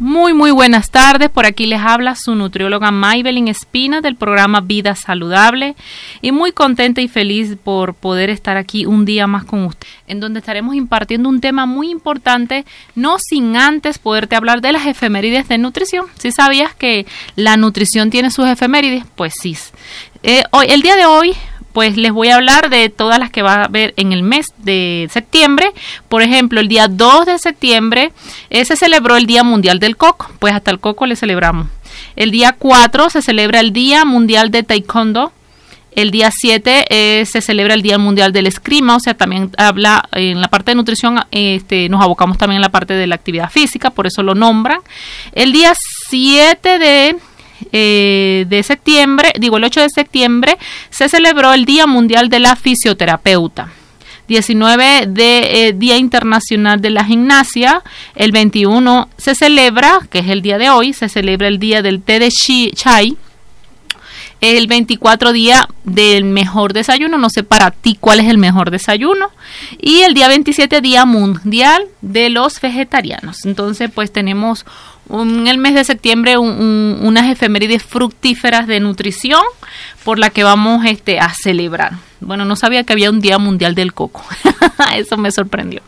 Muy, muy buenas tardes. Por aquí les habla su nutrióloga Maybelline Espina del programa Vida Saludable y muy contenta y feliz por poder estar aquí un día más con usted, en donde estaremos impartiendo un tema muy importante, no sin antes poderte hablar de las efemérides de nutrición. Si sabías que la nutrición tiene sus efemérides, pues sí. Eh, hoy, el día de hoy pues les voy a hablar de todas las que va a haber en el mes de septiembre. Por ejemplo, el día 2 de septiembre eh, se celebró el Día Mundial del Coco, pues hasta el coco le celebramos. El día 4 se celebra el Día Mundial de Taekwondo. El día 7 eh, se celebra el Día Mundial del Escrima, o sea, también habla en la parte de nutrición, este, nos abocamos también en la parte de la actividad física, por eso lo nombran. El día 7 de eh, de septiembre, digo el 8 de septiembre, se celebró el Día Mundial de la Fisioterapeuta. 19 de eh, Día Internacional de la Gimnasia. El 21 se celebra, que es el día de hoy, se celebra el Día del Té de Chai. El 24 día del mejor desayuno, no sé para ti cuál es el mejor desayuno. Y el día 27 día mundial de los vegetarianos. Entonces pues tenemos en el mes de septiembre unas efemérides fructíferas de nutrición por la que vamos este, a celebrar. Bueno, no sabía que había un Día Mundial del Coco. Eso me sorprendió.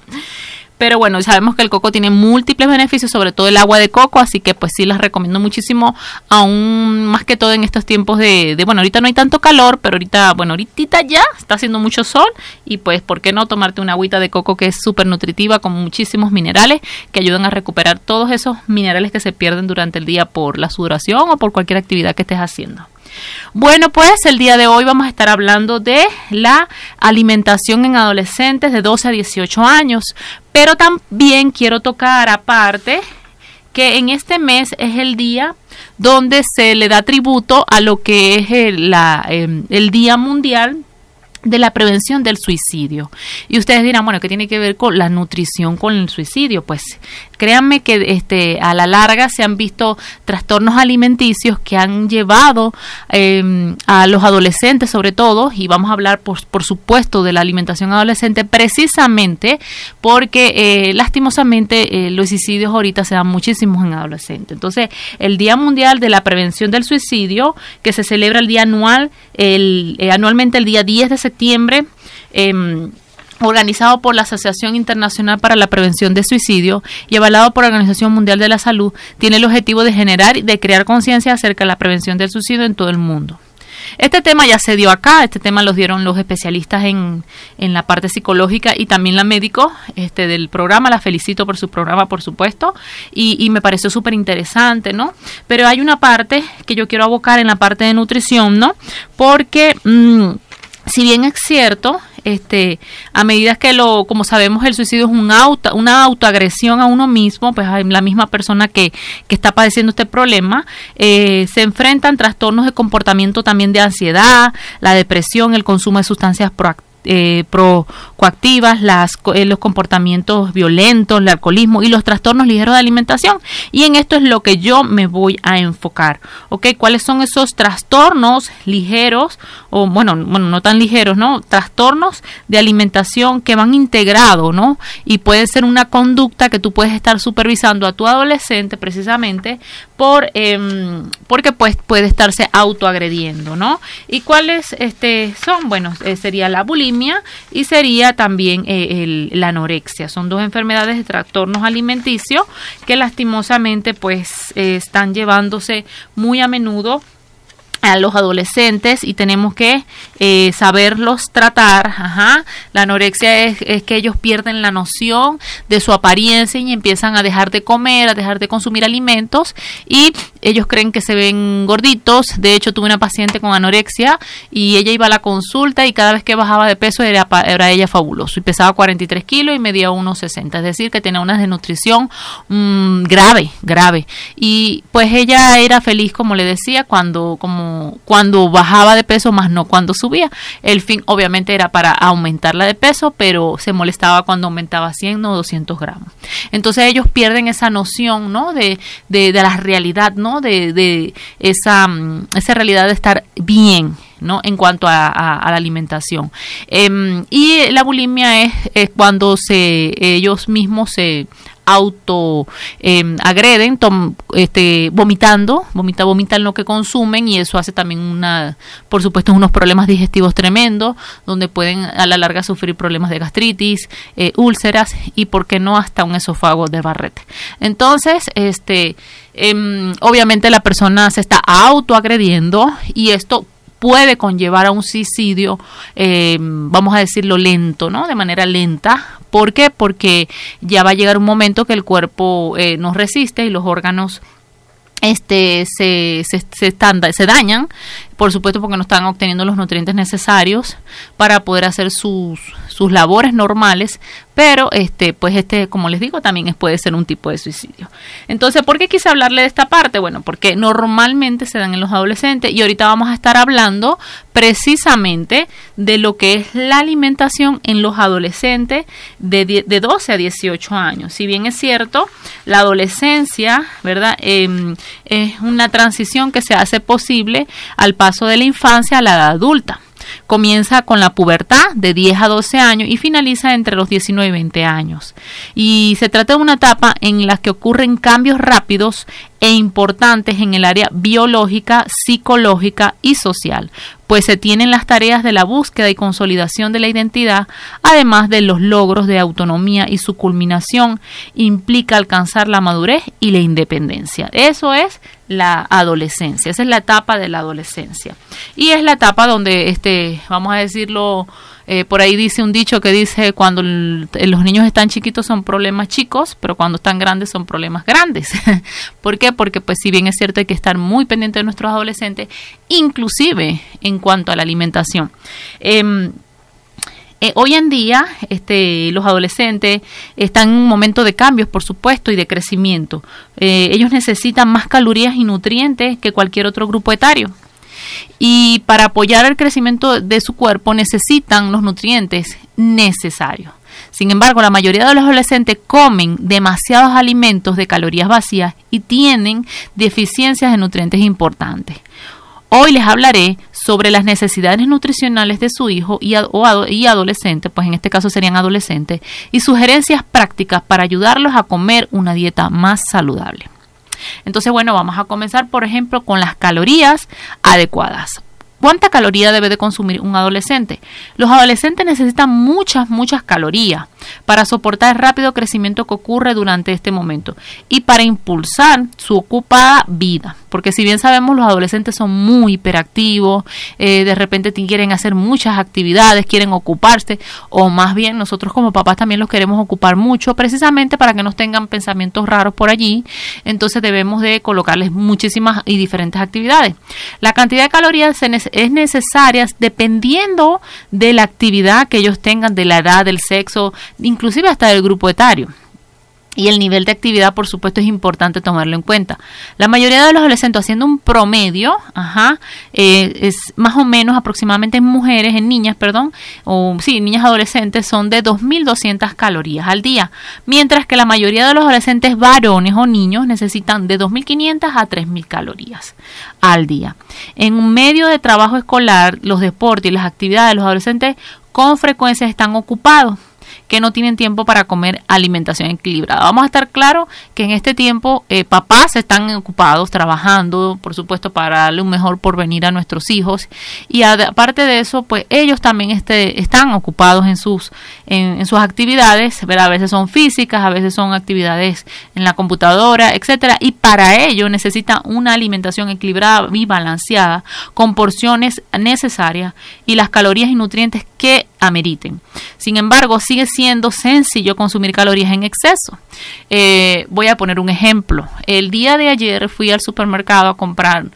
Pero bueno, sabemos que el coco tiene múltiples beneficios, sobre todo el agua de coco, así que pues sí las recomiendo muchísimo, aún más que todo en estos tiempos de, de bueno, ahorita no hay tanto calor, pero ahorita, bueno, ahorita ya está haciendo mucho sol y pues, ¿por qué no tomarte una agüita de coco que es súper nutritiva con muchísimos minerales que ayudan a recuperar todos esos minerales que se pierden durante el día por la sudoración o por cualquier actividad que estés haciendo? Bueno, pues el día de hoy vamos a estar hablando de la alimentación en adolescentes de 12 a 18 años, pero también quiero tocar aparte que en este mes es el día donde se le da tributo a lo que es el, em, el Día Mundial de la prevención del suicidio. Y ustedes dirán, bueno, ¿qué tiene que ver con la nutrición con el suicidio? Pues créanme que este, a la larga se han visto trastornos alimenticios que han llevado em, a los adolescentes sobre todo, y vamos a hablar por, por supuesto de la alimentación adolescente precisamente porque eh, lastimosamente eh, los suicidios ahorita se dan muchísimos en adolescentes. Entonces, el Día Mundial de la Prevención del Suicidio, que se celebra el día anual, el, eh, anualmente el día 10 de septiembre, eh, organizado por la Asociación Internacional para la Prevención de Suicidio y avalado por la Organización Mundial de la Salud, tiene el objetivo de generar y de crear conciencia acerca de la prevención del suicidio en todo el mundo. Este tema ya se dio acá, este tema lo dieron los especialistas en, en la parte psicológica y también la médico este, del programa, la felicito por su programa, por supuesto, y, me pareció súper interesante, ¿no? Pero hay una parte que yo quiero abocar en la parte de nutrición, ¿no? Porque... Mm, si bien es cierto, este, a medida que lo, como sabemos, el suicidio es una autoagresión a uno mismo, pues la misma persona que, que está padeciendo este problema, eh, se enfrentan trastornos de comportamiento también de ansiedad, la depresión, el consumo de sustancias proactivas eh, procoactivas, las, eh, los comportamientos violentos, el alcoholismo y los trastornos ligeros de alimentación. Y en esto es lo que yo me voy a enfocar. ¿Ok? ¿Cuáles son esos trastornos ligeros o bueno, bueno, no tan ligeros, ¿no? Trastornos de alimentación que van integrados, ¿no? Y puede ser una conducta que tú puedes estar supervisando a tu adolescente precisamente por em, porque pues puede estarse autoagrediendo, ¿no? ¿Y cuáles este son? Bueno, eh, sería la bulimia y sería también eh, la anorexia. Son dos enfermedades de trastornos alimenticios que lastimosamente pues eh, están llevándose muy a menudo a los adolescentes y tenemos que eh, saberlos tratar. Ajá. La anorexia es, es, que ellos pierden la noción de su apariencia y empiezan a dejar de comer, a dejar de consumir alimentos y ellos creen que se ven gorditos. De hecho, tuve una paciente con anorexia y ella iba a la consulta y cada vez que bajaba de peso era, era ella fabuloso. Y pesaba 43 kilos y medía 1,60. Es decir, que tenía una desnutrición mmm, grave, grave. Y pues ella era feliz, como le decía, cuando como cuando bajaba de peso, más no cuando subía. El fin obviamente era para aumentarla de peso, pero se molestaba cuando aumentaba 100 o 200 gramos. Entonces ellos pierden esa noción, ¿no? De, de, la realidad, ¿no? De, de esa, mm, esa realidad de estar bien. ¿no? en cuanto a, la alimentación. Em, y la bulimia es, es, cuando se, ellos mismos se auto em, agreden este, vomitando, vomita, vomitan lo que consumen y eso hace también una, por supuesto, unos problemas digestivos tremendos, donde pueden a la larga sufrir problemas de gastritis, eh, úlceras y, por qué no, hasta un esófago de barrete. Entonces, este, em, obviamente la persona se está autoagrediendo y esto puede conllevar a un suicidio, eh, vamos a decirlo lento, ¿no? De manera lenta. ¿Por qué? Porque ya va a llegar un momento que el cuerpo eh, nos resiste y los órganos este, se, se, se, se dañan, por supuesto porque no están obteniendo los nutrientes necesarios para poder hacer sus, sus labores normales, pero este, pues este, como les digo, también puede ser un tipo de suicidio. Entonces, ¿por qué quise hablarle de esta parte? Bueno, porque normalmente se dan en los adolescentes y ahorita vamos a estar hablando precisamente de lo que es la alimentación en los adolescentes de, de 12 a 18 años. Si bien es cierto, la adolescencia, ¿verdad? Eh, es una transición que se hace posible al paso de la infancia a la edad adulta. Comienza con la pubertad de 10 a 12 años y finaliza entre los 19 y 20 años. Y se trata de una etapa en la que ocurren cambios rápidos e importantes en el área biológica, psicológica y social, pues se tienen las tareas de la búsqueda y consolidación de la identidad, además de los logros de autonomía y su culminación implica alcanzar la madurez y la independencia. Eso es la adolescencia, esa es la etapa de la adolescencia. Y es la etapa donde, este, vamos a decirlo, eh, por ahí dice un dicho que dice cuando los niños están chiquitos son problemas chicos, pero cuando están grandes son problemas grandes. ¿Por qué? Porque pues si bien es cierto hay que estar muy pendiente de nuestros adolescentes, inclusive en cuanto a la alimentación. Em, eh, hoy en día, este, los adolescentes están en un momento de cambios, por supuesto, y de crecimiento. Eh, ellos necesitan más calorías y nutrientes que cualquier otro grupo etario y para apoyar el crecimiento de su cuerpo necesitan los nutrientes necesarios. Sin embargo, la mayoría de los adolescentes comen demasiados alimentos de calorías vacías y tienen deficiencias de nutrientes importantes. Hoy les hablaré sobre las necesidades nutricionales de su hijo y, y, adolescente, pues en este caso serían adolescentes, y sugerencias prácticas para ayudarlos a comer una dieta más saludable. Entonces, bueno, vamos a comenzar, por ejemplo, con las calorías adecuadas. ¿Cuánta caloría debe de consumir un adolescente? Los adolescentes necesitan muchas, muchas calorías para soportar el rápido crecimiento que ocurre durante este momento y para impulsar su ocupada vida. Porque si bien sabemos los adolescentes son muy hiperactivos, eh, de repente quieren hacer muchas actividades, quieren ocuparse, o más bien nosotros como papás también los queremos ocupar mucho, precisamente para que no tengan pensamientos raros por allí. Entonces debemos de colocarles muchísimas y diferentes actividades. La cantidad de calorías es necesaria dependiendo de la actividad que ellos tengan, de la edad, del sexo, inclusive hasta del grupo etario. Y el nivel de actividad, por supuesto, es importante tomarlo en cuenta. La mayoría de los adolescentes, haciendo un promedio, ajá, eh, es más o menos aproximadamente en mujeres, en niñas, perdón, o sí, niñas adolescentes, son de 2.200 calorías al día. Mientras que la mayoría de los adolescentes varones o niños necesitan de 2.500 a 3.000 calorías al día. En un medio de trabajo escolar, los deportes y las actividades de los adolescentes con frecuencia están ocupados que no tienen tiempo para comer alimentación equilibrada. Vamos a estar claro que en este tiempo eh, papás están ocupados trabajando, por supuesto, para darle un mejor porvenir a nuestros hijos. Y aparte de eso, pues ellos también este, están ocupados en sus, en, sus actividades, a veces son físicas, a veces son actividades en la computadora, etcétera, y para ello necesitan una alimentación equilibrada y balanceada con porciones necesarias y las calorías y nutrientes que ameriten. Sin embargo, sigue siendo sencillo consumir calorías en exceso. Eh, voy a poner un ejemplo. El día de ayer fui al supermercado a comprar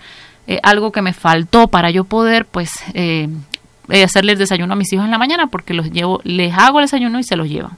eh, algo que me faltó para yo poder, pues, eh, hacerle el desayuno a mis hijos en la mañana porque los llevo, les hago el desayuno y se los llevan.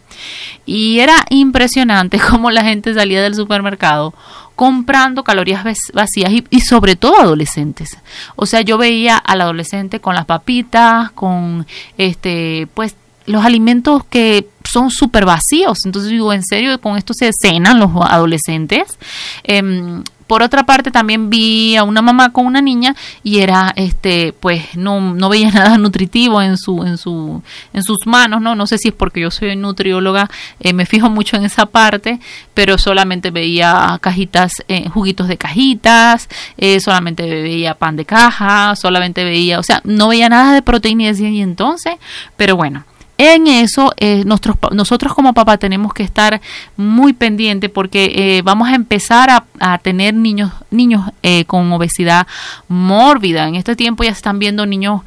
Y era impresionante cómo la gente salía del supermercado comprando calorías vacías y, sobre todo adolescentes. O sea, yo veía al adolescente con las papitas, con este, pues los alimentos que son súper vacíos. Entonces digo, en serio, con esto se cenan los adolescentes. Em, por otra parte también vi a una mamá con una niña y era este pues no, no veía nada nutritivo en su en su en sus manos no no sé si es porque yo soy nutrióloga eh, me fijo mucho en esa parte pero solamente veía cajitas eh, juguitos de cajitas eh, solamente veía pan de caja solamente veía o sea no veía nada de proteína y decía y entonces pero bueno en eso eh, nosotros como papá tenemos que estar muy pendientes porque eh, vamos a empezar a, tener niños niños eh, con obesidad mórbida. En este tiempo ya están viendo niños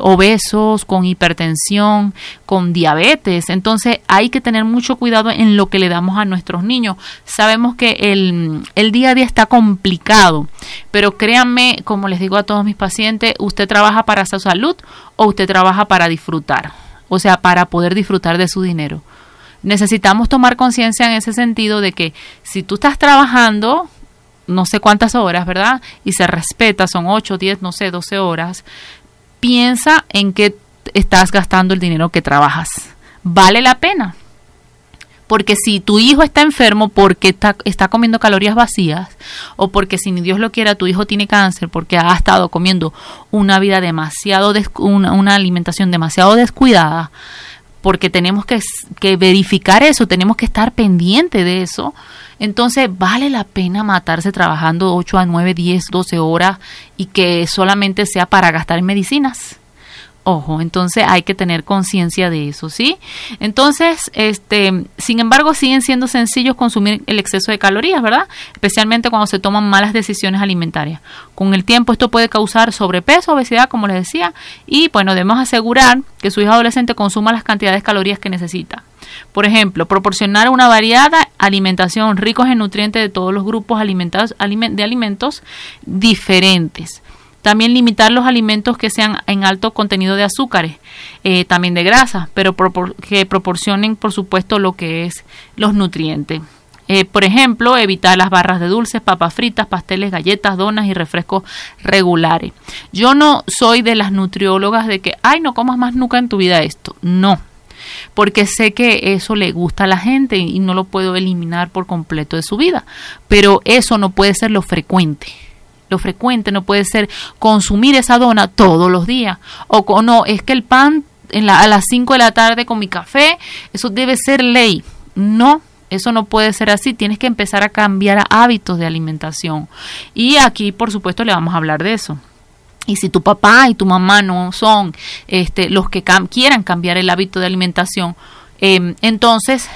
obesos, con hipertensión, con diabetes. Entonces hay que tener mucho cuidado en lo que le damos a nuestros niños. Sabemos que el, el día a día está complicado, pero créanme, como les digo a todos mis pacientes, usted trabaja para su salud o usted trabaja para disfrutar o sea, para poder disfrutar de su dinero. Necesitamos tomar conciencia en ese sentido de que si tú estás trabajando no sé cuántas horas, ¿verdad? Y se respeta, son 8, 10, no sé, 12 horas, piensa en qué estás gastando el dinero que trabajas. ¿Vale la pena? Porque si tu hijo está enfermo porque está, está comiendo calorías vacías, o porque si ni Dios lo quiera, tu hijo tiene cáncer porque ha estado comiendo una vida demasiado, una, alimentación demasiado descuidada, porque tenemos que, que, verificar eso, tenemos que estar pendiente de eso. Entonces, ¿vale la pena matarse trabajando 8 a 9, 10, 12 horas y que solamente sea para gastar en medicinas? Ojo, entonces hay que tener conciencia de eso, ¿sí? Entonces, este, sin embargo, siguen siendo sencillos consumir el exceso de calorías, ¿verdad? Especialmente cuando se toman malas decisiones alimentarias. Con el tiempo esto puede causar sobrepeso, obesidad, como les decía, y bueno, debemos asegurar que su hijo adolescente consuma las cantidades de calorías que necesita. Por ejemplo, proporcionar una variada alimentación ricos en nutrientes de todos los grupos alimentados, de alimentos diferentes también limitar los alimentos que sean en alto contenido de azúcares, eh, también de grasa, pero que proporcionen, por supuesto, lo que es los nutrientes. Eh, por ejemplo, evitar las barras de dulces, papas fritas, pasteles, galletas, donas y refrescos regulares. Yo no soy de las nutriólogas de que, ay, no comas más nunca en tu vida esto. No, porque sé que eso le gusta a la gente y no lo puedo eliminar por completo de su vida. Pero eso no puede ser lo frecuente lo frecuente no puede ser consumir esa dona todos los días. O no, es que el pan en la, a las 5 de la tarde con mi café, eso debe ser ley. No, eso no puede ser así. Tienes que empezar a cambiar hábitos de alimentación. Y aquí, por supuesto, le vamos a hablar de eso. Y si tu papá y tu mamá no son este, los que quieran cambiar el hábito de alimentación, em, entonces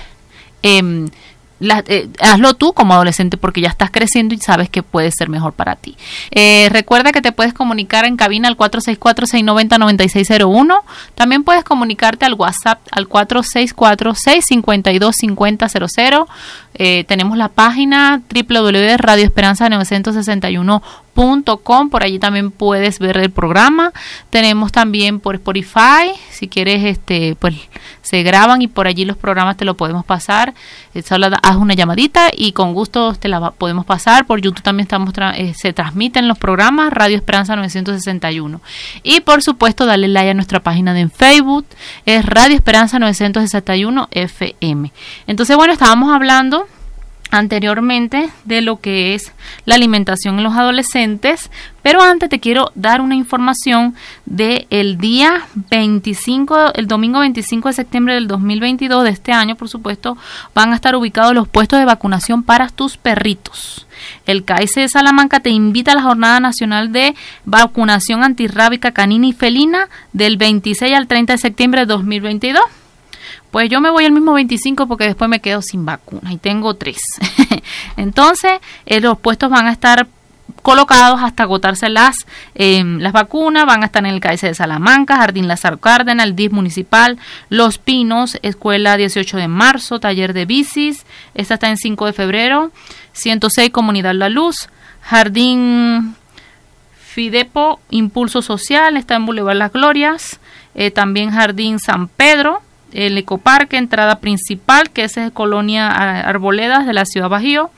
eh, hazlo tú como adolescente porque ya estás creciendo y sabes que puede ser mejor para ti. Eh, recuerda que te puedes comunicar en cabina al 464-690-9601. También puedes comunicarte al WhatsApp al 464-652-5000. Eh, tenemos la página www.radioesperanza961.com. Por allí también puedes ver el programa. Tenemos también por Spotify. Si quieres, este, pues se graban y por allí los programas te lo podemos pasar. haz una llamadita y con gusto te la podemos pasar. Por YouTube también estamos eh, se transmiten los programas Radio Esperanza 961. Y por supuesto, dale like a nuestra página de Facebook. Es Radio Esperanza 961 FM. Entonces, bueno, estábamos hablando anteriormente de lo que es la alimentación en los adolescentes, pero antes te quiero dar una información de el día 25, el domingo 25 de septiembre del 2022 de este año, por supuesto, van a estar ubicados los puestos de vacunación para tus perritos. El CAICE de Salamanca te invita a la Jornada Nacional de Vacunación Antirrábica Canina y Felina del 26 al 30 de septiembre de 2022 pues yo me voy el mismo 25 porque después me quedo sin vacuna y tengo tres. Entonces, eh, los puestos van a estar colocados hasta agotarse las, em, las vacunas, van a estar en el CAICE de Salamanca, Jardín Lázaro Cárdenas, el DIF municipal, Los Pinos, Escuela 18 de marzo, taller de bicis, esta está en 5 de febrero, 106 Comunidad La Luz, Jardín Fidepo, Impulso Social, está en Boulevard Las Glorias, eh, también Jardín San Pedro, el ecoparque, entrada principal, que es Colonia Arboledas de la Ciudad Bajío,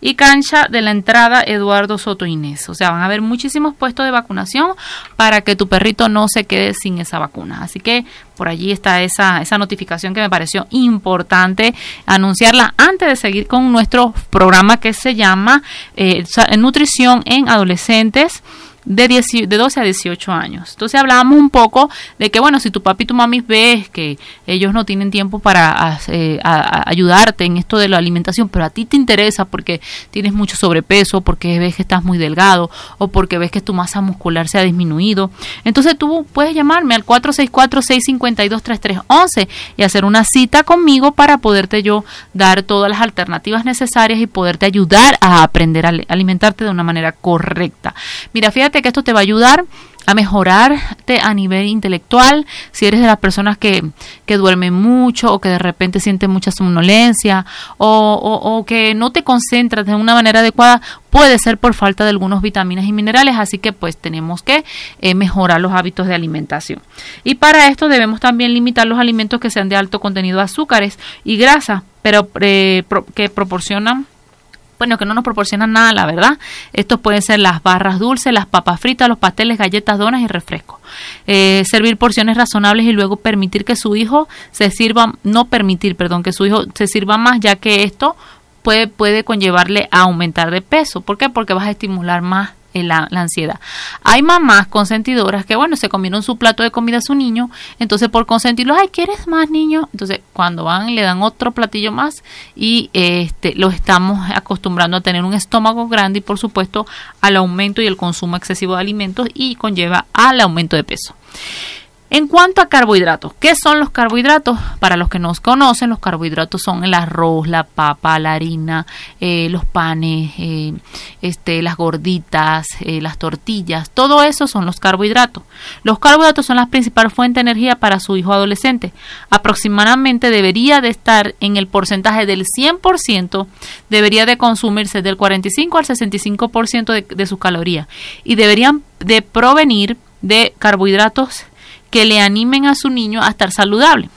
y cancha de la entrada Eduardo Soto Inés. O sea, van a haber muchísimos puestos de vacunación para que tu perrito no se quede sin esa vacuna. Así que por allí está esa, esa notificación que me pareció importante anunciarla antes de seguir con nuestro programa que se llama eh, Nutrición en Adolescentes de, de 12 a 18 años. Entonces hablábamos un poco de que, bueno, si tu papi y tu mami ves que ellos no tienen tiempo para eh, ayudarte en esto de la alimentación, pero a ti te interesa porque tienes mucho sobrepeso, porque ves que estás muy delgado o porque ves que tu masa muscular se ha disminuido, entonces tú puedes llamarme al 464-652-3311 y hacer una cita conmigo para poderte yo dar todas las alternativas necesarias y poderte ayudar a aprender a alimentarte de una manera correcta. Mira, fíjate que esto te va a ayudar a mejorarte a nivel intelectual, si eres de las personas que, que duermen mucho o que de repente sienten mucha somnolencia o, o, que no te concentras de una manera adecuada, puede ser por falta de algunos vitaminas y minerales, así que pues tenemos que eh, mejorar los hábitos de alimentación. Y para esto debemos también limitar los alimentos que sean de alto contenido de azúcares y grasa, pero eh, que proporcionan bueno, que no nos proporcionan nada, la verdad. Estos pueden ser las barras dulces, las papas fritas, los pasteles, galletas, donas y refrescos. Eh, servir porciones razonables y luego permitir que su hijo se sirva, no permitir, perdón, que su hijo se sirva más, ya que esto puede, puede conllevarle a aumentar de peso. ¿Por qué? Porque vas a estimular más la, ansiedad. Hay mamás consentidoras que, bueno, se comieron su plato de comida a su niño, entonces por consentirlo, ay, ¿quieres más niño? Entonces cuando van le dan otro platillo más y este los estamos acostumbrando a tener un estómago grande y por supuesto al aumento y el consumo excesivo de alimentos y conlleva al aumento de peso. En cuanto a carbohidratos, ¿qué son los carbohidratos? Para los que no conocen, los carbohidratos son el arroz, la papa, la harina, eh, los panes, eh, este, las gorditas, eh, las tortillas, todo eso son los carbohidratos. Los carbohidratos son la principal fuente de energía para su hijo adolescente. Aproximadamente debería de estar en el porcentaje del 100%, debería de consumirse del 45 al 65% de, de sus calorías y deberían de provenir de carbohidratos que le animen a su niño a estar saludable.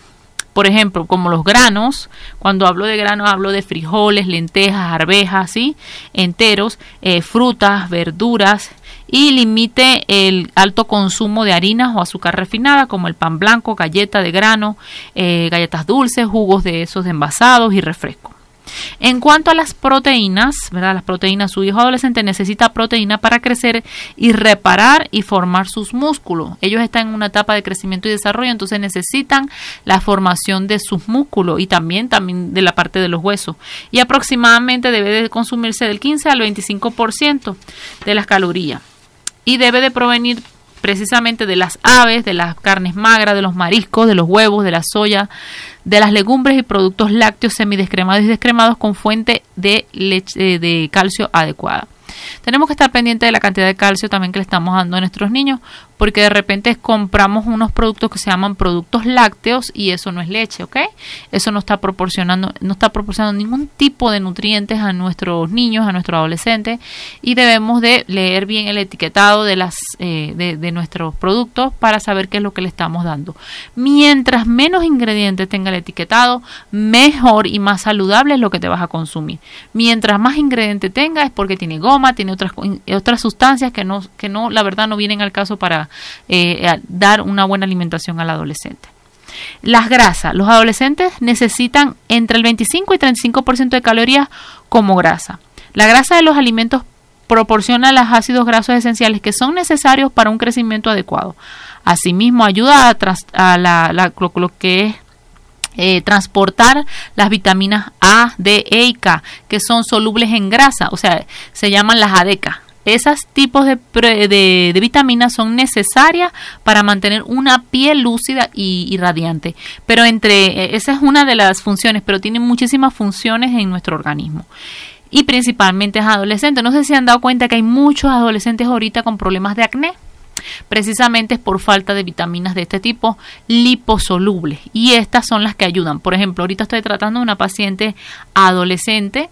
Por ejemplo, como los granos, cuando hablo de granos hablo de frijoles, lentejas, arvejas, enteros, eh, frutas, verduras y limite el alto consumo de harinas o azúcar refinada como el pan blanco, galleta de grano, eh, galletas dulces, jugos de esos envasados y refrescos. En cuanto a las proteínas, ¿verdad? Las proteínas, su hijo adolescente necesita proteína para crecer y reparar y formar sus músculos. Ellos están en una etapa de crecimiento y desarrollo, entonces necesitan la formación de sus músculos y también, también de la parte de los huesos. Y aproximadamente debe de consumirse del 15 al 25% de las calorías. Y debe de provenir precisamente de las aves, de las carnes magras, de los mariscos, de los huevos, de la soya, de las legumbres y productos lácteos semidescremados y descremados con fuente de, leche, de calcio adecuada. Tenemos que estar pendientes de la cantidad de calcio también que le estamos dando a nuestros niños, porque de repente compramos unos productos que se llaman productos lácteos y eso no es leche, ¿ok? Eso no está proporcionando, no está proporcionando ningún tipo de nutrientes a nuestros niños, a nuestros adolescentes y debemos de leer bien el etiquetado de las eh, de, de nuestros productos para saber qué es lo que le estamos dando. Mientras menos ingredientes tenga el etiquetado, mejor y más saludable es lo que te vas a consumir. Mientras más ingredientes tenga es porque tiene goma, tiene otras otras sustancias que no que no la verdad no vienen al caso para eh, dar una buena alimentación al adolescente. Las grasas. Los adolescentes necesitan entre el 25 y 35% de calorías como grasa. La grasa de los alimentos proporciona los ácidos grasos esenciales que son necesarios para un crecimiento adecuado. Asimismo, ayuda a, lo, que es eh, transportar las vitaminas A, D, E y K, que son solubles en grasa, o sea, se llaman las ADECA. Esos tipos de, vitaminas son necesarias para mantener una piel lúcida y, radiante. Pero entre, eh, esa es una de las funciones, pero tiene muchísimas funciones en nuestro organismo y principalmente es adolescentes. No sé si han dado cuenta que hay muchos adolescentes ahorita con problemas de acné precisamente es por falta de vitaminas de este tipo liposolubles y estas son las que ayudan. Por ejemplo, ahorita estoy tratando una paciente adolescente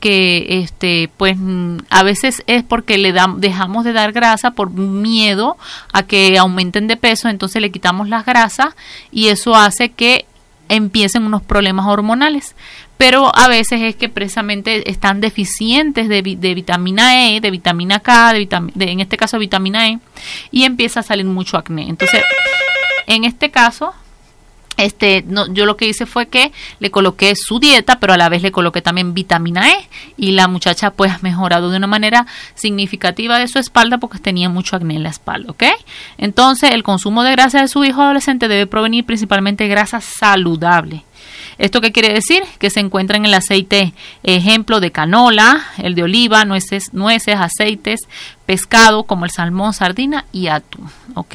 que este pues mm, a veces es porque le dejamos de dar grasa por miedo a que aumenten de peso, entonces le quitamos las grasas y eso hace que empiecen unos problemas hormonales pero a veces es que precisamente están deficientes de, vitamina E, de vitamina K, de, en este caso vitamina E, y empieza a salir mucho acné. Entonces, en este caso, este, no, yo lo que hice fue que le coloqué su dieta, pero a la vez le coloqué también vitamina E y la muchacha pues ha mejorado de una manera significativa de su espalda porque tenía mucho acné en la espalda, ¿ok? Entonces el consumo de grasa de su hijo adolescente debe provenir principalmente de grasa saludable. ¿Esto qué quiere decir? Que se encuentra en el aceite ejemplo de canola, el de oliva, nueces, nueces, aceites, pescado como el salmón, sardina y atún. ¿Ok?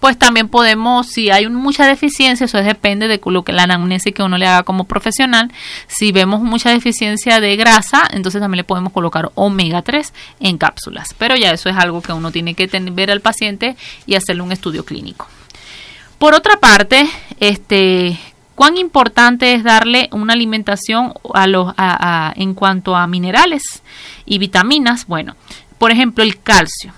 Pues también podemos, si hay mucha deficiencia, eso depende de lo que la anamnesis que uno le haga como profesional. Si vemos mucha deficiencia de grasa, entonces también le podemos colocar omega 3 en cápsulas. Pero ya eso es algo que uno tiene que ver al paciente y hacerle un estudio clínico. Por otra parte, este, ¿Cuán importante es darle una alimentación a los, en cuanto a minerales y vitaminas? Bueno, por ejemplo, el calcio.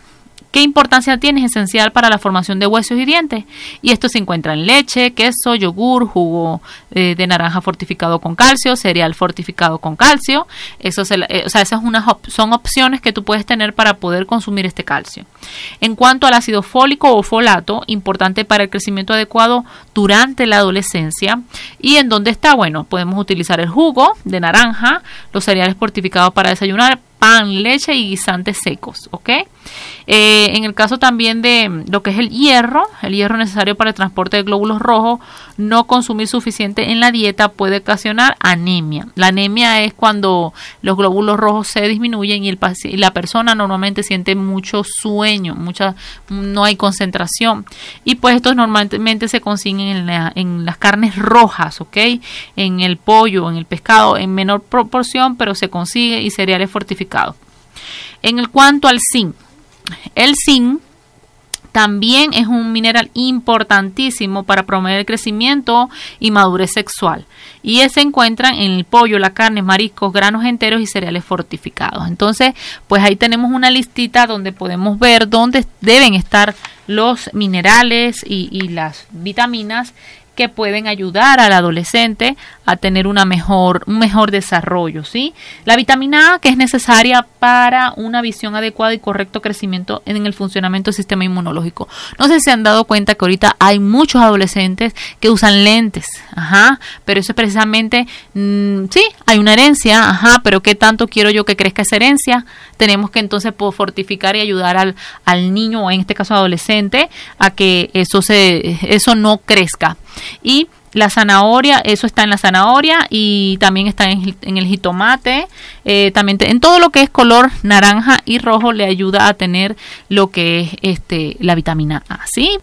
¿Qué importancia tiene? Es esencial para la formación de huesos y dientes. Y esto se encuentra en leche, queso, yogur, jugo eh, de naranja fortificado con calcio, cereal fortificado con calcio. Eso eh, o sea, esas son opciones que tú puedes tener para poder consumir este calcio. En cuanto al ácido fólico o folato, importante para el crecimiento adecuado durante la adolescencia. ¿Y en dónde está? Bueno, podemos utilizar el jugo de naranja, los cereales fortificados para desayunar, pan, leche y guisantes secos, ¿ok? Eh, en el caso también de lo que es el hierro, el hierro necesario para el transporte de glóbulos rojos, no consumir suficiente en la dieta puede ocasionar anemia. La anemia es cuando los glóbulos rojos se disminuyen y, la persona normalmente siente mucho sueño, mucha, no hay concentración. Y pues estos normalmente se consiguen en, en las carnes rojas, ¿ok? En el pollo, en el pescado, en menor proporción, pero se consigue y cereales fortificados. En el cuanto al zinc, el zinc también es un mineral importantísimo para promover el crecimiento y madurez sexual. Y se encuentran en el pollo, la carne, mariscos, granos enteros y cereales fortificados. Entonces, pues ahí tenemos una listita donde podemos ver dónde deben estar los minerales y, y las vitaminas que pueden ayudar al adolescente a tener una mejor, un mejor desarrollo. ¿sí? La vitamina A que es necesaria para una visión adecuada y correcto crecimiento en el funcionamiento del sistema inmunológico. No sé si se han dado cuenta que ahorita hay muchos adolescentes que usan lentes, ajá, pero eso es precisamente, mm, sí, hay una herencia, ajá, pero ¿qué tanto quiero yo que crezca esa herencia? Tenemos que entonces fortificar y ayudar al, al niño, o en este caso adolescente, a que eso, se, eso no crezca. Y la zanahoria, eso está en la zanahoria y también está en, el jitomate. Eh, también en todo lo que es color naranja y rojo le ayuda a tener lo que es este la vitamina A. ¿sí?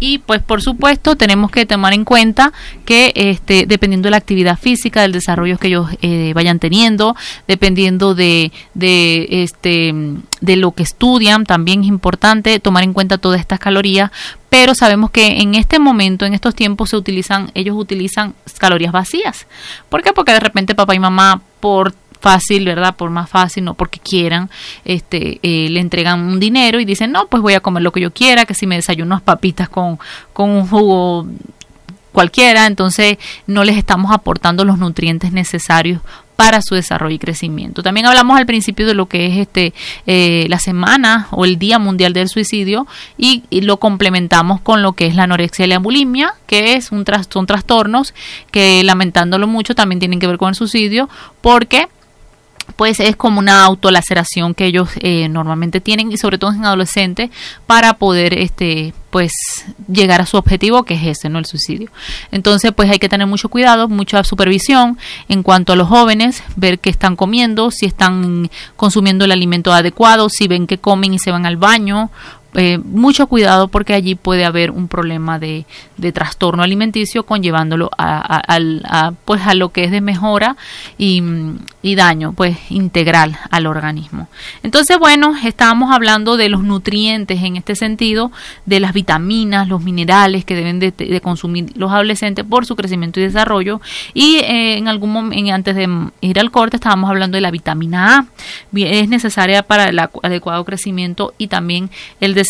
Y pues por supuesto tenemos que tomar en cuenta que este dependiendo de la actividad física del desarrollo que ellos eh, vayan teniendo dependiendo de, de este de lo que estudian también es importante tomar en cuenta todas estas calorías pero sabemos que en este momento en estos tiempos se utilizan ellos utilizan calorías vacías ¿por qué? porque de repente papá y mamá por fácil, ¿verdad? Por más fácil, no porque quieran, este, eh, le entregan un dinero y dicen, no, pues voy a comer lo que yo quiera, que si me desayuno unas papitas con, con un jugo cualquiera, entonces no les estamos aportando los nutrientes necesarios para su desarrollo y crecimiento. También hablamos al principio de lo que es este eh, la semana o el Día Mundial del Suicidio y, lo complementamos con lo que es la anorexia y la bulimia, que es un son trastornos que lamentándolo mucho también tienen que ver con el suicidio porque pues es como una autolaceración que ellos eh, normalmente tienen y sobre todo en adolescentes para poder este pues llegar a su objetivo que es ese, no el suicidio. Entonces, pues hay que tener mucho cuidado, mucha supervisión en cuanto a los jóvenes, ver qué están comiendo, si están consumiendo el alimento adecuado, si ven que comen y se van al baño eh, mucho cuidado porque allí puede haber un problema de, de trastorno alimenticio conllevándolo a, pues a lo que es de mejora y, y, daño pues integral al organismo. Entonces bueno, estábamos hablando de los nutrientes en este sentido, de las vitaminas, los minerales que deben de, consumir los adolescentes por su crecimiento y desarrollo y eh, en algún momento antes de ir al corte estábamos hablando de la vitamina A, es necesaria para el adecuado crecimiento y también el desarrollo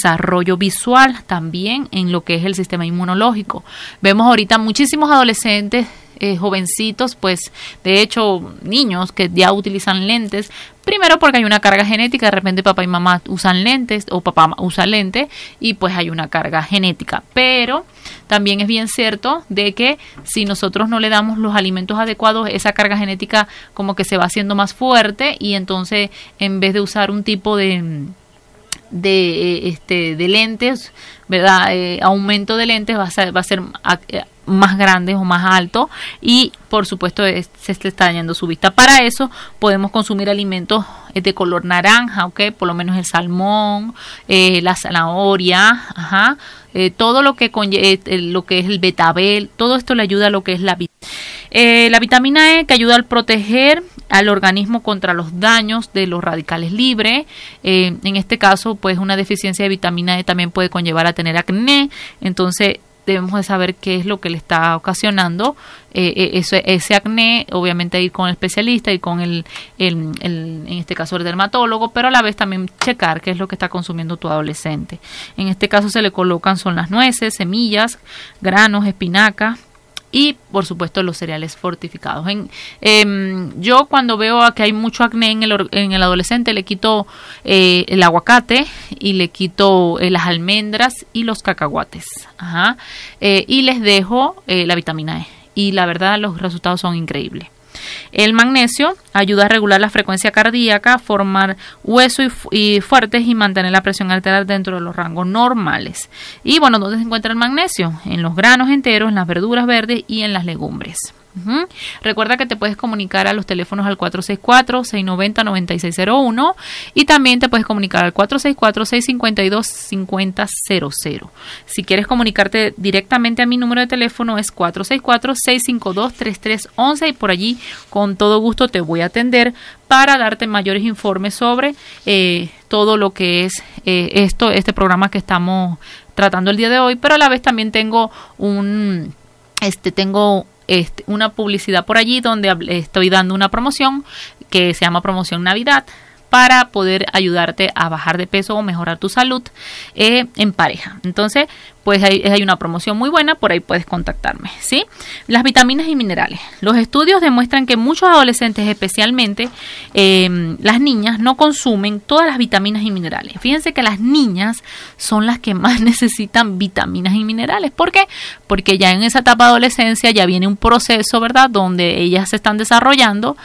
visual también en lo que es el sistema inmunológico. Vemos ahorita muchísimos adolescentes eh, jovencitos, pues de hecho niños que ya utilizan lentes, primero porque hay una carga genética, de repente papá y mamá usan lentes o papá usa lente y pues hay una carga genética, pero también es bien cierto de que si nosotros no le damos los alimentos adecuados, esa carga genética como que se va haciendo más fuerte y entonces en vez de usar un tipo de de eh, este de lentes verdad eh, aumento de lentes va a ser, va a ser eh, más grande o más alto y por supuesto se está dañando su vista. Para eso podemos consumir alimentos de color naranja ok por lo menos el salmón la zanahoria ajá todo lo que lo que es el betabel todo esto le ayuda a lo que es la la vitamina E que ayuda al proteger al organismo contra los daños de los radicales libres. Eh, en este caso, pues una deficiencia de vitamina E también puede conllevar a tener acné. Entonces, debemos de saber qué es lo que le está ocasionando eh, eh, ese, acné, obviamente ir con el especialista y con el, el, en este caso el dermatólogo, pero a la vez también checar qué es lo que está consumiendo tu adolescente. En este caso se le colocan son las nueces, semillas, granos, espinacas, y por supuesto los cereales fortificados. En, em, yo cuando veo que hay mucho acné en el, en el adolescente le quito eh, el aguacate y le quito eh, las almendras y los cacahuates. Ajá. Eh, y les dejo la vitamina E. Y la verdad los resultados son increíbles. El magnesio ayuda a regular la frecuencia cardíaca, formar huesos y, fuertes y mantener la presión arterial dentro de los rangos normales. Y bueno, ¿dónde se encuentra el magnesio? En los granos enteros, en las verduras verdes y en las legumbres. Recuerda que te puedes comunicar a los teléfonos al 464-690-9601 y también te puedes comunicar al 464-652-5000. Si quieres comunicarte directamente a mi número de teléfono es 464-652-3311 y por allí con todo gusto te voy a atender para darte mayores informes sobre eh, todo lo que es eh, esto, este programa que estamos tratando el día de hoy, pero a la vez también tengo un este tengo este, una publicidad por allí donde estoy dando una promoción que se llama promoción Navidad para poder ayudarte a bajar de peso o mejorar tu salud eh, en pareja. Entonces, pues hay, una promoción muy buena, por ahí puedes contactarme, ¿sí? Las vitaminas y minerales. Los estudios demuestran que muchos adolescentes, especialmente em, las niñas, no consumen todas las vitaminas y minerales. Fíjense que las niñas son las que más necesitan vitaminas y minerales. ¿Por qué? Porque ya en esa etapa de adolescencia ya viene un proceso, ¿verdad? Donde ellas se están desarrollando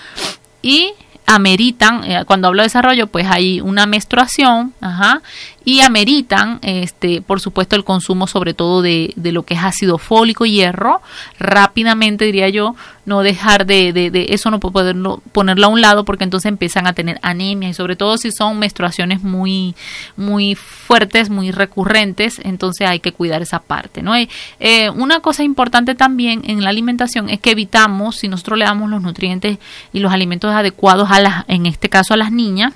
y ameritan, eh, cuando hablo de desarrollo, pues hay una menstruación, ajá, y ameritan, este, por supuesto, el consumo sobre todo de, de lo que es ácido fólico y hierro, rápidamente diría yo, no dejar de, de, de eso, no poder ponerlo a un lado porque entonces empiezan a tener anemia y sobre todo si son menstruaciones muy, muy fuertes, muy recurrentes, entonces hay que cuidar esa parte, ¿no? Eh, una cosa importante también en la alimentación es que evitamos, si nosotros le damos los nutrientes y los alimentos adecuados a las, en este caso a las niñas,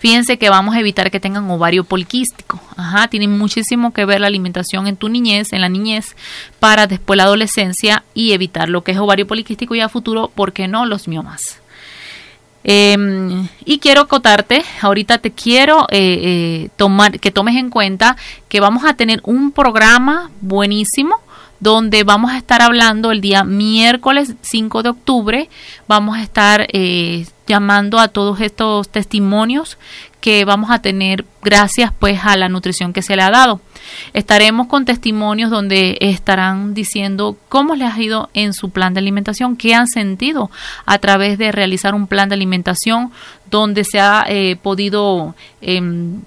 Fíjense que vamos a evitar que tengan ovario poliquístico. Ajá, tiene muchísimo que ver la alimentación en tu niñez, en la niñez, para después la adolescencia y evitar lo que es ovario poliquístico y a futuro, ¿por qué no los miomas? Em, y quiero acotarte, ahorita te quiero eh, eh, tomar, que tomes en cuenta que vamos a tener un programa buenísimo donde vamos a estar hablando el día miércoles 5 de octubre, vamos a estar eh, llamando a todos estos testimonios que vamos a tener gracias pues a la nutrición que se le ha dado. Estaremos con testimonios donde estarán diciendo cómo les ha ido en su plan de alimentación, qué han sentido a través de realizar un plan de alimentación donde se ha eh, podido em,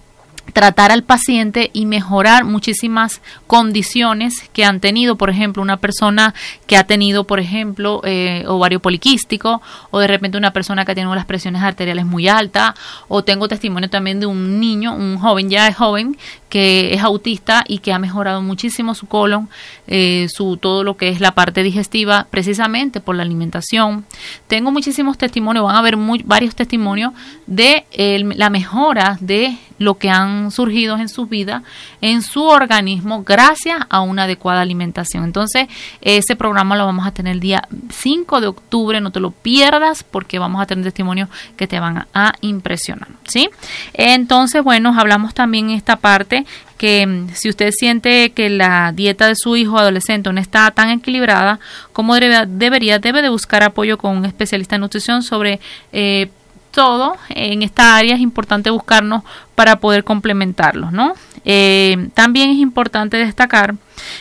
tratar al paciente y mejorar muchísimas condiciones que han tenido, por ejemplo, una persona que ha tenido, por ejemplo, eh, ovario poliquístico, o de repente una persona que tenido las presiones arteriales muy altas, o tengo testimonio también de un niño, un joven, ya es joven, que es autista y que ha mejorado muchísimo su colon, eh, su todo lo que es la parte digestiva, precisamente por la alimentación. Tengo muchísimos testimonios, van a haber varios testimonios de la mejora de lo que han surgido en su vida, en su organismo, gracias a una adecuada alimentación. Entonces, ese programa lo vamos a tener el día 5 de octubre, no te lo pierdas porque vamos a tener testimonios que te van a impresionar, ¿sí? Entonces, bueno, hablamos también en esta parte que mm, si usted siente que la dieta de su hijo adolescente no está tan equilibrada como debería, debe de buscar apoyo con un especialista en nutrición sobre eh, todo en esta área es importante buscarnos para poder complementarlos, ¿no? Eh, también es importante destacar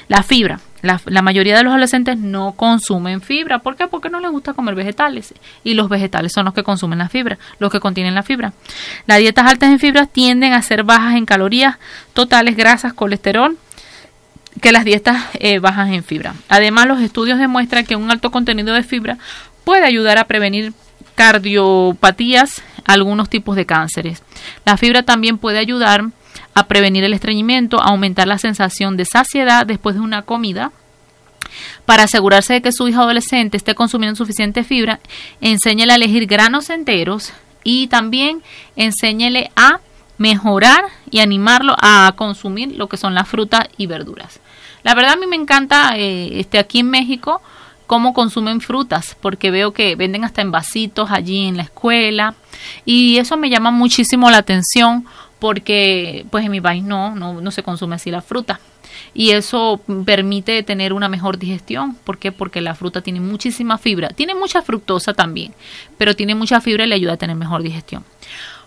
la fibra. La, mayoría de los adolescentes no consumen fibra. ¿Por qué? Porque no les gusta comer vegetales. Y los vegetales son los que consumen la fibra, los que contienen la fibra. Las dietas altas en fibra tienden a ser bajas en calorías totales, grasas, colesterol, que las dietas eh, bajas en fibra. Además, los estudios demuestran que un alto contenido de fibra puede ayudar a prevenir cardiopatías, algunos tipos de cánceres. La fibra también puede ayudar a prevenir el estreñimiento, aumentar la sensación de saciedad después de una comida. Para asegurarse de que su hijo adolescente esté consumiendo suficiente fibra, enséñele a elegir granos enteros y también enséñele a mejorar y animarlo a consumir lo que son las frutas y verduras. La verdad a mí me encanta eh, este aquí en México cómo consumen frutas, porque veo que venden hasta en vasitos allí en la escuela y eso me llama muchísimo la atención porque pues en mi país no, no, se consume así la fruta. Y eso permite tener una mejor digestión. ¿Por qué? Porque la fruta tiene muchísima fibra. Tiene mucha fructosa también, pero tiene mucha fibra y le ayuda a tener mejor digestión.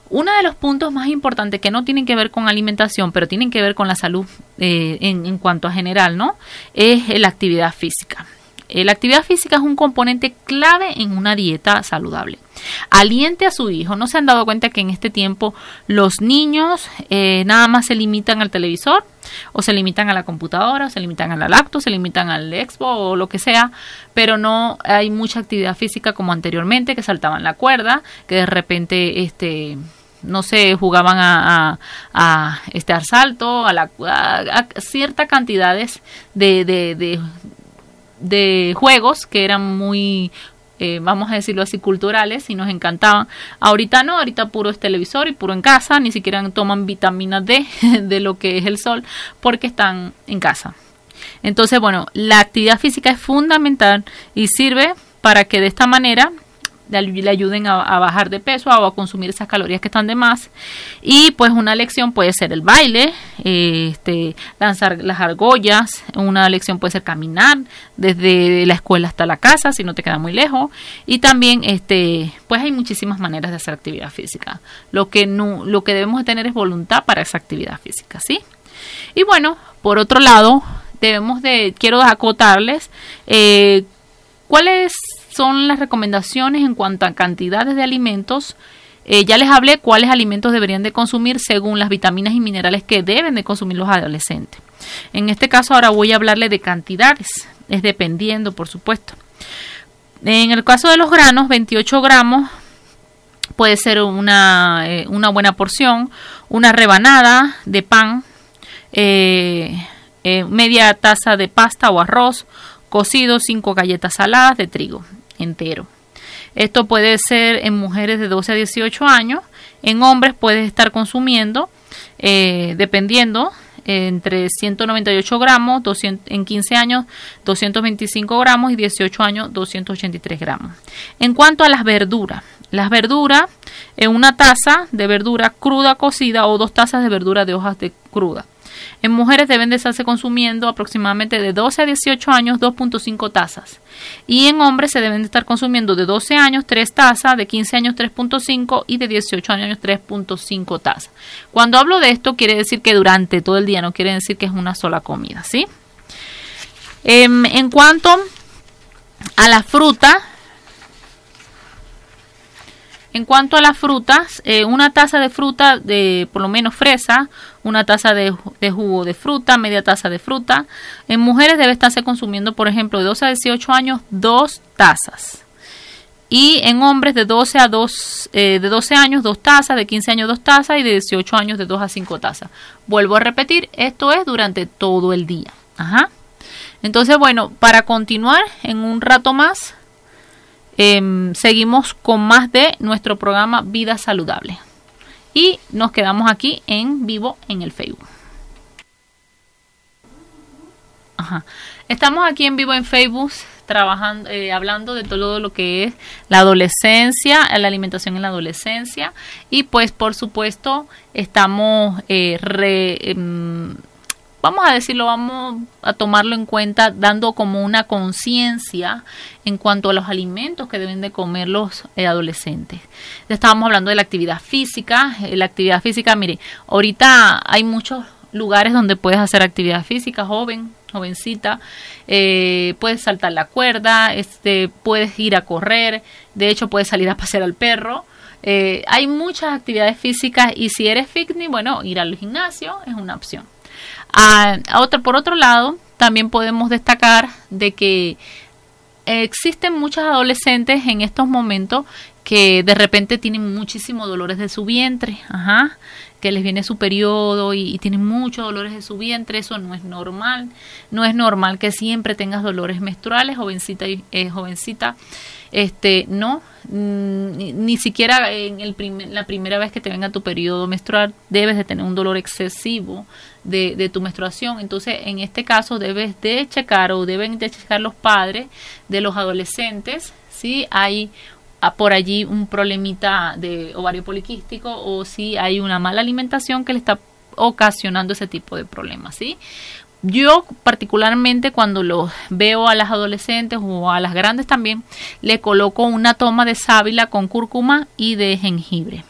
Uno de los puntos más importantes que no tienen que ver con alimentación, pero tienen que ver con la salud eh, en, cuanto a general, ¿no? Es la actividad física. Eh, la actividad física es un componente clave en una dieta saludable. Aliente a su hijo. ¿No se han dado cuenta que en este tiempo los niños eh, nada más se limitan al televisor? O se limitan a la computadora, o se limitan a la lacto, se limitan al expo o lo que sea, pero no hay mucha actividad física como anteriormente, que saltaban la cuerda, que de repente este no sé, jugaban a, este asalto, a, la, a, ciertas cantidades de, de, de juegos que eran muy eh, vamos a decirlo así, culturales y nos encantaban. Ahorita no, ahorita puro es televisor y puro en casa, ni siquiera toman vitamina D de lo que es el sol porque están en casa. Entonces, bueno, la actividad física es fundamental y sirve para que de esta manera le ayuden a, bajar de peso o a consumir esas calorías que están de más. Y pues una lección puede ser el baile, este, lanzar las argollas, una lección puede ser caminar desde la escuela hasta la casa, si no te queda muy lejos. Y también, este, pues hay muchísimas maneras de hacer actividad física. Lo que, no, lo que debemos de tener es voluntad para esa actividad física, ¿sí? Y bueno, por otro lado, debemos de, quiero acotarles, eh, ¿cuáles son las recomendaciones en cuanto a cantidades de alimentos. Eh, ya les hablé cuáles alimentos deberían de consumir según las vitaminas y minerales que deben de consumir los adolescentes. En este caso ahora voy a hablarle de cantidades, es dependiendo por supuesto. En el caso de los granos, 28 gramos puede ser una, eh, una buena porción, una rebanada de pan, eh, media taza de pasta o arroz, cocido, 5 galletas saladas de trigo entero. Esto puede ser en mujeres de 12 a 18 años, en hombres puede estar consumiendo, eh, dependiendo, entre 198 gramos, 200, en 15 años 225 gramos y 18 años 283 gramos. En cuanto a las verduras, las verduras, en una taza de verdura cruda cocida o dos tazas de verdura de hojas de cruda. En mujeres deben de estarse consumiendo aproximadamente de 12 a 18 años 2.5 tazas. Y en hombres se deben de estar consumiendo de 12 años 3 tazas, de 15 años 3.5 y de 18 años 3.5 tazas. Cuando hablo de esto quiere decir que durante todo el día, no quiere decir que es una sola comida, ¿sí? Em, en cuanto a la fruta, en cuanto a las frutas, eh, una taza de fruta de por lo menos fresa, una taza de, jugo de fruta, media taza de fruta. En mujeres debe estarse consumiendo, por ejemplo, de 12 a 18 años, dos tazas. Y en hombres de 12 a 2, eh, de 12 años, dos tazas, de 15 años, dos tazas y de 18 años, de 2 a 5 tazas. Vuelvo a repetir, esto es durante todo el día. Ajá. Entonces, bueno, para continuar en un rato más, Em, seguimos con más de nuestro programa Vida Saludable. Y nos quedamos aquí en vivo en el Facebook. Ajá. Estamos aquí en vivo en Facebook trabajando, eh, hablando de todo lo que es la adolescencia, la alimentación en la adolescencia y pues por supuesto estamos eh, em, vamos a decirlo, vamos a tomarlo en cuenta dando como una conciencia en cuanto a los alimentos que deben de comer los eh, adolescentes. Estábamos hablando de la actividad física, la actividad física, mire, ahorita hay muchos lugares donde puedes hacer actividad física joven, jovencita, eh, puedes saltar la cuerda, este, puedes ir a correr, de hecho puedes salir a pasear al perro. Eh, hay muchas actividades físicas y si eres fitness, bueno, ir al gimnasio es una opción. A, otro, por otro lado, también podemos destacar de que existen muchos adolescentes en estos momentos que de repente tienen muchísimos dolores de su vientre, ajá, que les viene su periodo y, tienen muchos dolores de su vientre, eso no es normal. No es normal que siempre tengas dolores menstruales, jovencita y eh, jovencita. Este, no, mm, ni, siquiera en el la primera vez que te venga tu periodo menstrual debes de tener un dolor excesivo de, de, tu menstruación. Entonces, en este caso debes de checar o deben de checar los padres de los adolescentes si hay por allí un problemita de ovario poliquístico o si hay una mala alimentación que le está ocasionando ese tipo de problemas, ¿sí? Yo particularmente cuando lo veo a las adolescentes o a las grandes también, le coloco una toma de sábila con cúrcuma y de jengibre.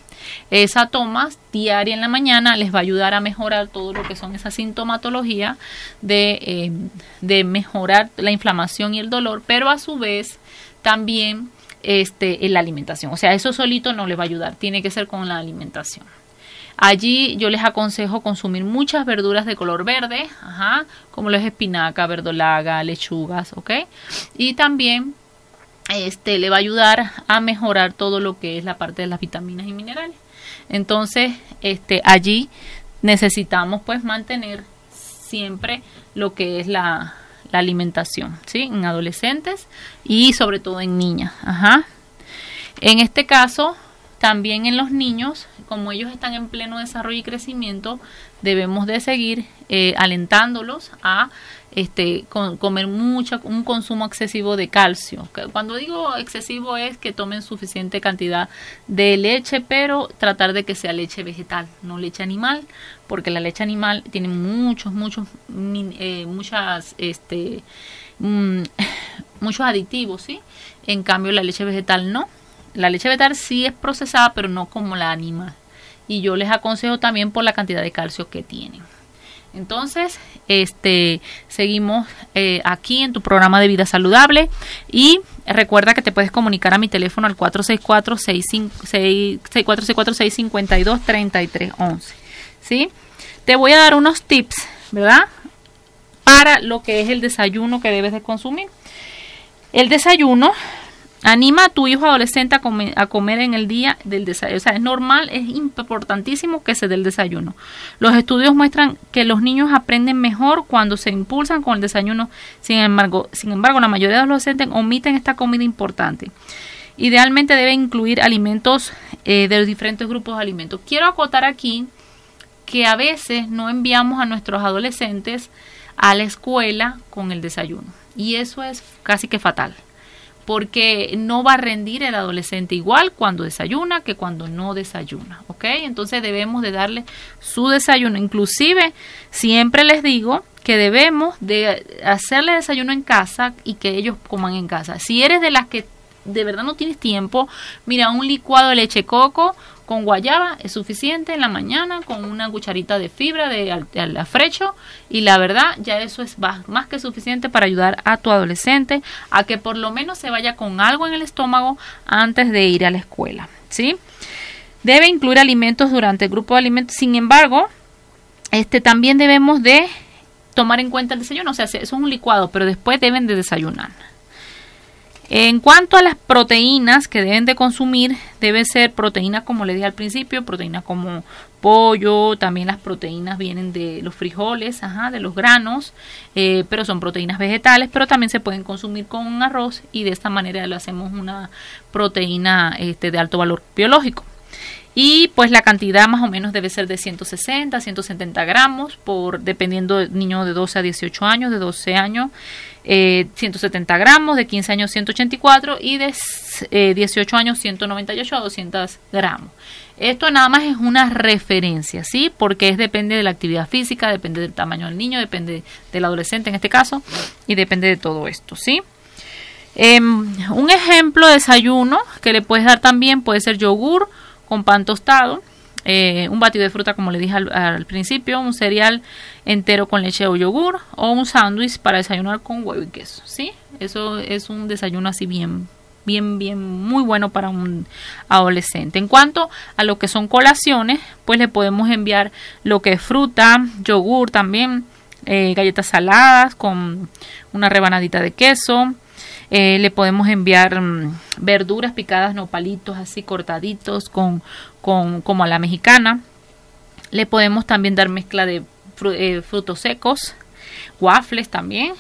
Esa toma diaria en la mañana les va a ayudar a mejorar todo lo que son esa sintomatología de, eh, de mejorar la inflamación y el dolor, pero a su vez también este, en la alimentación. O sea, eso solito no les va a ayudar, tiene que ser con la alimentación. Allí yo les aconsejo consumir muchas verduras de color verde, ajá, como es espinaca, verdolaga, lechugas, ¿ok? Y también este, le va a ayudar a mejorar todo lo que es la parte de las vitaminas y minerales. Entonces, este, allí necesitamos pues mantener siempre lo que es la, la alimentación, ¿sí? En adolescentes y sobre todo en niñas. Ajá. En este caso, también en los niños, como ellos están en pleno desarrollo y crecimiento, debemos de seguir eh, alentándolos a este, comer mucho, un consumo excesivo de calcio. Cuando digo excesivo es que tomen suficiente cantidad de leche, pero tratar de que sea leche vegetal, no leche animal, porque la leche animal tiene muchos, muchos, eh, muchas, este, mm, muchos aditivos, ¿sí? En cambio la leche vegetal no. La leche vegetal sí es procesada, pero no como la animal. Y yo les aconsejo también por la cantidad de calcio que tienen. Entonces, este, seguimos eh, aquí en tu programa de vida saludable y recuerda que te puedes comunicar a mi teléfono al 464-652-3311. ¿Sí? Te voy a dar unos tips, ¿verdad? Para lo que es el desayuno que debes de consumir. El desayuno Anima a tu hijo adolescente a comer, en el día del desayuno. O sea, es normal, es importantísimo que se dé el desayuno. Los estudios muestran que los niños aprenden mejor cuando se impulsan con el desayuno. Sin embargo, sin embargo la mayoría de los adolescentes omiten esta comida importante. Idealmente debe incluir alimentos eh, de los diferentes grupos de alimentos. Quiero acotar aquí que a veces no enviamos a nuestros adolescentes a la escuela con el desayuno. Y eso es casi que fatal porque no va a rendir el adolescente igual cuando desayuna que cuando no desayuna, ¿ok? Entonces debemos de darle su desayuno, inclusive siempre les digo que debemos de hacerle desayuno en casa y que ellos coman en casa. Si eres de las que de verdad no tienes tiempo, mira, un licuado de leche coco con guayaba es suficiente en la mañana, con una cucharita de fibra de al, afrecho y la verdad ya eso es más que suficiente para ayudar a tu adolescente a que por lo menos se vaya con algo en el estómago antes de ir a la escuela, ¿sí? Debe incluir alimentos durante el grupo de alimentos, sin embargo, este también debemos de tomar en cuenta el desayuno, o sea, eso es un licuado, pero después deben de desayunar. En cuanto a las proteínas que deben de consumir, debe ser proteínas como le dije al principio, proteínas como pollo, también las proteínas vienen de los frijoles, ajá, de los granos, eh, pero son proteínas vegetales, pero también se pueden consumir con un arroz y de esta manera lo hacemos una proteína este, de alto valor biológico. y pues la cantidad más o menos debe ser de 160 170 gramos por dependiendo del niño de 12 a 18 años de 12 años 170 eh, gramos de 15 años 184 y de 18 eh, años 198 a 200 gramos esto nada más es una referencia, ¿sí? Porque es depende de la actividad física, depende del tamaño del niño, depende del adolescente en este caso, y depende de todo esto, ¿sí? Em, un ejemplo de desayuno que le puedes dar también puede ser yogur con pan tostado, eh, un batido de fruta como le dije al, principio, un cereal entero con leche o yogur o un sándwich para desayunar con huevo y queso, ¿sí? Eso es un desayuno así bien bien bien muy bueno para un adolescente. En cuanto a lo que son colaciones, pues le podemos enviar lo que es fruta, yogur también, eh, galletas saladas con una rebanadita de queso, eh, le podemos enviar mm, verduras picadas, no palitos así cortaditos con, con, como a la mexicana. Le podemos también dar mezcla de eh, frutos secos, waffles también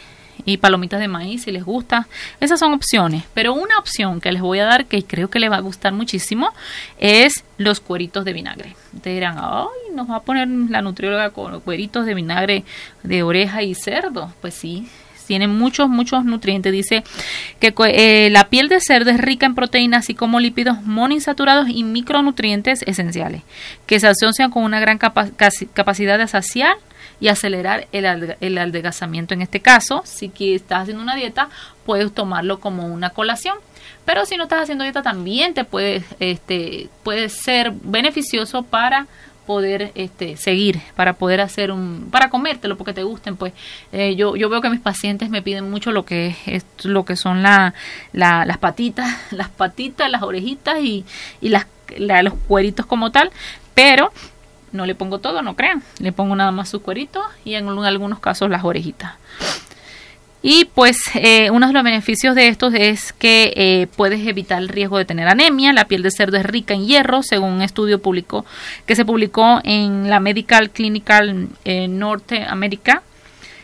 y palomitas de maíz si les gusta. Esas son opciones, pero una opción que les voy a dar que creo que les va a gustar muchísimo es los cueritos de vinagre. Ustedes dirán, ay, nos va a poner la nutrióloga con cueritos de vinagre de oreja y cerdo. Pues sí, tiene muchos, muchos nutrientes. Dice que eh, la piel de cerdo es rica en proteínas, así como lípidos monoinsaturados y micronutrientes esenciales, que se asocian con una gran capacidad de saciar y acelerar el, el adelgazamiento. En este caso, si estás haciendo una dieta, puedes tomarlo como una colación. Pero si no estás haciendo dieta, también te puede, este, puede ser beneficioso para poder este, seguir, para poder hacer un, para comértelo porque te gusten, pues eh, yo, yo veo que mis pacientes me piden mucho lo que es, lo que son la, las patitas, las patitas, las orejitas y, y las, los cueritos como tal, pero no le pongo todo, no crean, le pongo nada más sus cueritos y en algunos casos las orejitas. Y pues eh, uno de los beneficios de estos es que eh, puedes evitar el riesgo de tener anemia. La piel de cerdo es rica en hierro, según un estudio público que se publicó en la Medical Clinical en Norteamérica.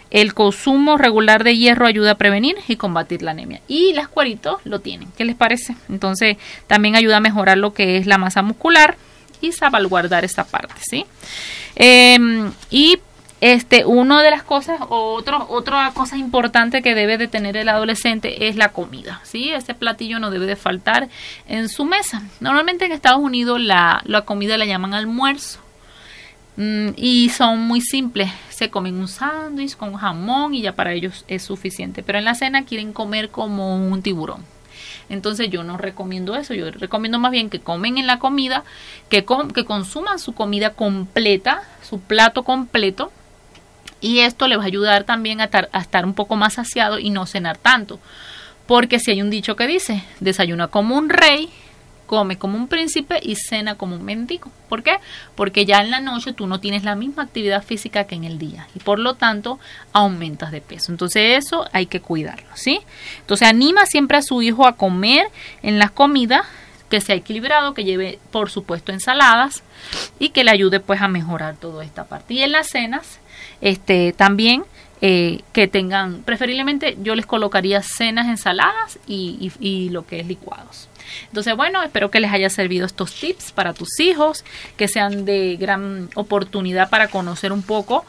El consumo regular de hierro ayuda a prevenir y combatir la anemia. Y las cueritos lo tienen. ¿Qué les parece? Entonces también ayuda a mejorar lo que es la masa muscular y salvaguardar esta parte, ¿sí? Em, y este, una de las cosas, otro, otra cosa importante que debe de tener el adolescente es la comida, ¿sí? Ese platillo no debe de faltar en su mesa. Normalmente en Estados Unidos la, la comida la llaman almuerzo mm, y son muy simples. Se comen un sándwich con jamón y ya para ellos es suficiente. Pero en la cena quieren comer como un tiburón. Entonces yo no recomiendo eso, yo recomiendo más bien que comen en la comida, que, que consuman su comida completa, su plato completo, y esto les va a ayudar también a, a estar un poco más saciado y no cenar tanto. Porque si hay un dicho que dice, desayuna como un rey, come como un príncipe y cena como un mendigo. ¿Por qué? Porque ya en la noche tú no tienes la misma actividad física que en el día y por lo tanto aumentas de peso. Entonces eso hay que cuidarlo, ¿sí? Entonces anima siempre a su hijo a comer en las comidas que sea equilibrado, que lleve por supuesto ensaladas y que le ayude pues a mejorar toda esta parte. Y en las cenas este, también eh, que tengan, preferiblemente yo les colocaría cenas ensaladas y, lo que es licuados. Entonces, bueno, espero que les haya servido estos tips para tus hijos, que sean de gran oportunidad para conocer un poco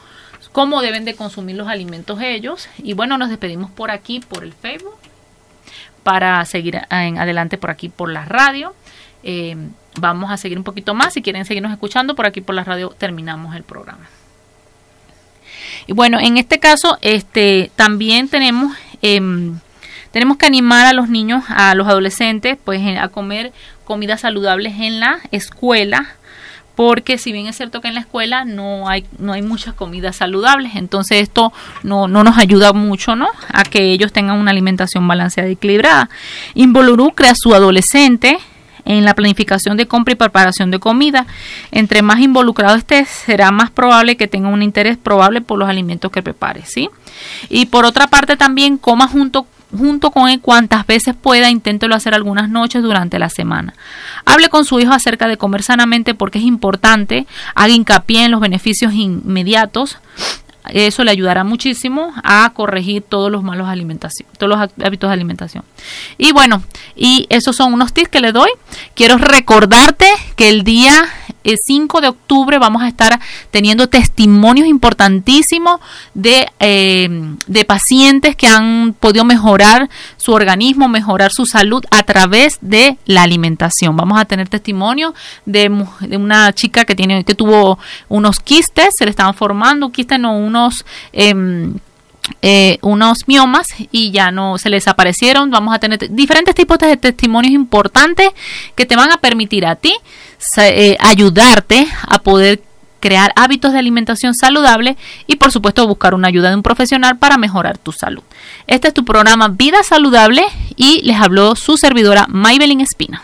cómo deben de consumir los alimentos ellos. Y bueno, nos despedimos por aquí, por el Facebook, para seguir en adelante por aquí, por la radio. Eh, vamos a seguir un poquito más. Si quieren seguirnos escuchando, por aquí por la radio terminamos el programa. Y bueno, en este caso, este, también tenemos, em, tenemos que animar a los niños, a los adolescentes, pues a comer comidas saludables en la escuela, porque si bien es cierto que en la escuela no hay no hay muchas comidas saludables, entonces esto no, no nos ayuda mucho, ¿no? A que ellos tengan una alimentación balanceada y equilibrada. Involucre a su adolescente en la planificación de compra y preparación de comida. Entre más involucrado esté, será más probable que tenga un interés probable por los alimentos que prepare, ¿sí? Y por otra parte también coma junto junto con él cuantas veces pueda, inténtelo hacer algunas noches durante la semana. Hable con su hijo acerca de comer sanamente porque es importante, haga hincapié en los beneficios inmediatos eso le ayudará muchísimo a corregir todos los malos alimentación, todos los hábitos de alimentación. Y bueno, y esos son unos tips que le doy. Quiero recordarte que el día 5 de octubre vamos a estar teniendo testimonios importantísimos de, eh, de pacientes que han podido mejorar su organismo, mejorar su salud a través de la alimentación. Vamos a tener testimonio de, una chica que tiene que tuvo unos quistes, se le estaban formando, quistes no unos em, eh, unos miomas y ya no se les aparecieron. Vamos a tener diferentes tipos de testimonios importantes que te van a permitir a ti eh, ayudarte a poder crear hábitos de alimentación saludable y por supuesto buscar una ayuda de un profesional para mejorar tu salud. Este es tu programa Vida Saludable y les habló su servidora Maybelline Espina.